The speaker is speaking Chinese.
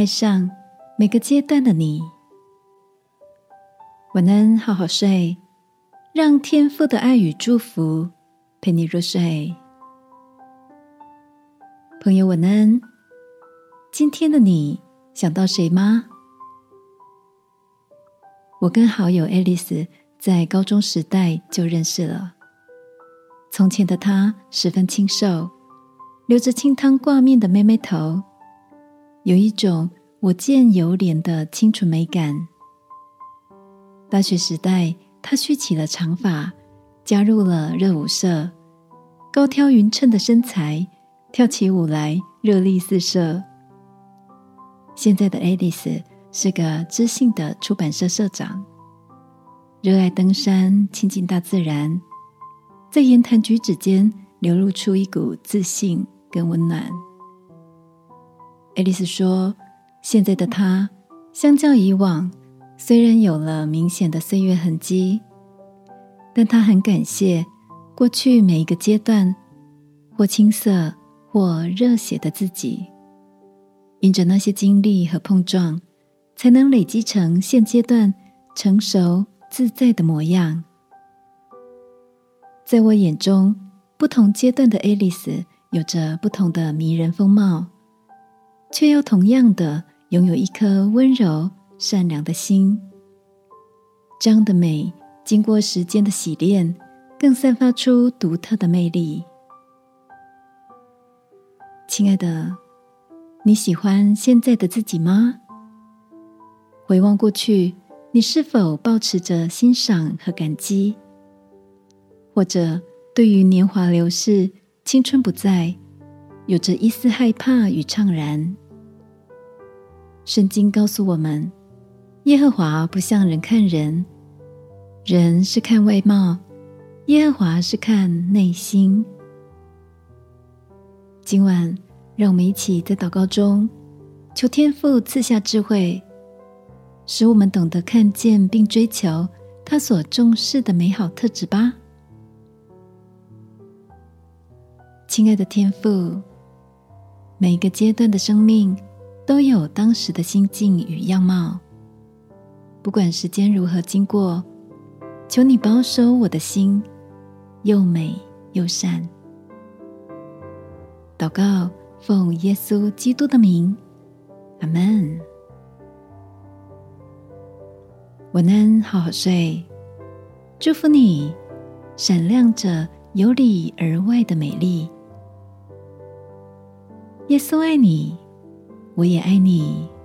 爱上每个阶段的你。晚安，好好睡，让天父的爱与祝福陪你入睡。朋友，晚安。今天的你想到谁吗？我跟好友爱丽丝在高中时代就认识了。从前的她十分清瘦，留着清汤挂面的妹妹头，有一种我见犹怜的清纯美感。大学时代，她蓄起了长发，加入了热舞社，高挑匀称的身材，跳起舞来热力四射。现在的爱丽丝。是个知性的出版社社长，热爱登山，亲近大自然，在言谈举止间流露出一股自信跟温暖。爱丽丝说：“现在的她，相较以往，虽然有了明显的岁月痕迹，但她很感谢过去每一个阶段，或青涩或热血的自己，因着那些经历和碰撞。”才能累积成现阶段成熟自在的模样。在我眼中，不同阶段的爱丽丝有着不同的迷人风貌，却又同样的拥有一颗温柔善良的心。这样的美，经过时间的洗练，更散发出独特的魅力。亲爱的，你喜欢现在的自己吗？回望过去，你是否保持着欣赏和感激？或者对于年华流逝、青春不在，有着一丝害怕与怅然？圣经告诉我们，耶和华不像人看人，人是看外貌，耶和华是看内心。今晚，让我们一起在祷告中，求天父赐下智慧。使我们懂得看见并追求他所重视的美好特质吧，亲爱的天父。每个阶段的生命都有当时的心境与样貌，不管时间如何经过，求你保守我的心，又美又善。祷告，奉耶稣基督的名，阿门。晚安，好好睡。祝福你，闪亮着由里而外的美丽。耶稣爱你，我也爱你。